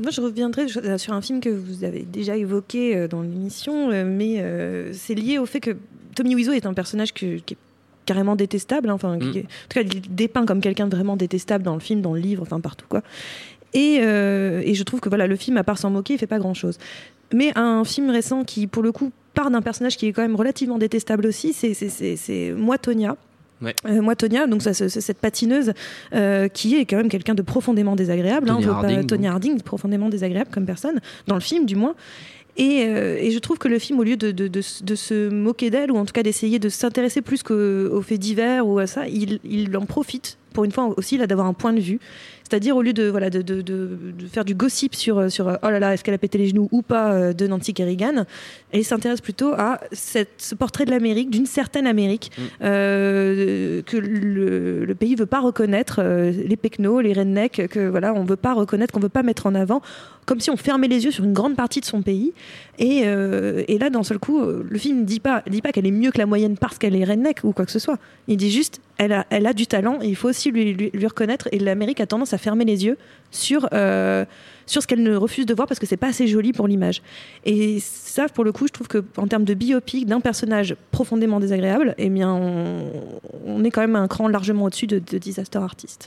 Moi, je reviendrai sur un film que vous avez déjà évoqué dans l'émission, mais c'est lié au fait que Tommy Wiseau est un personnage qui est carrément détestable. Hein, enfin, mm. en tout cas, il est dépeint comme quelqu'un de vraiment détestable dans le film, dans le livre, enfin partout quoi. Et, et, je trouve que voilà, le film, à part s'en moquer, il fait pas grand chose. Mais un film récent qui, pour le coup, part d'un personnage qui est quand même relativement détestable aussi, c'est Moi Tonya. Ouais. Euh, moi, Tonya, donc ça, c'est cette patineuse euh, qui est quand même quelqu'un de profondément désagréable. Hein, Tonya, Harding, profondément désagréable comme personne, dans le film du moins. Et, euh, et, je trouve que le film, au lieu de, de, de, se moquer d'elle, ou en tout cas d'essayer de s'intéresser plus qu'aux faits divers ou à ça, il, il, en profite pour une fois aussi d'avoir un point de vue c'est-à-dire, au lieu de, voilà, de, de, de, faire du gossip sur, sur oh là là, est-ce qu'elle a pété les genoux ou pas euh, de Nancy Kerrigan, elle s'intéresse plutôt à cette, ce portrait de l'Amérique, d'une certaine Amérique, mm. euh, que le, le, pays veut pas reconnaître, euh, les pecnos, les rednecks, que voilà, on veut pas reconnaître, qu'on veut pas mettre en avant, comme si on fermait les yeux sur une grande partie de son pays. Et, et là, d'un seul coup, le film ne dit pas, dit pas qu'elle est mieux que la moyenne parce qu'elle est redneck ou quoi que ce soit. Il dit juste, elle a, elle a du talent et il faut aussi lui, lui, reconnaître. Et l'Amérique a tendance à fermer les yeux sur, euh, sur ce qu'elle ne refuse de voir parce que c'est pas assez joli pour l'image. Et ça, pour le coup, je trouve que en termes de biopic d'un personnage profondément désagréable, eh bien, on, est quand même un cran largement au-dessus de, Disaster Artist.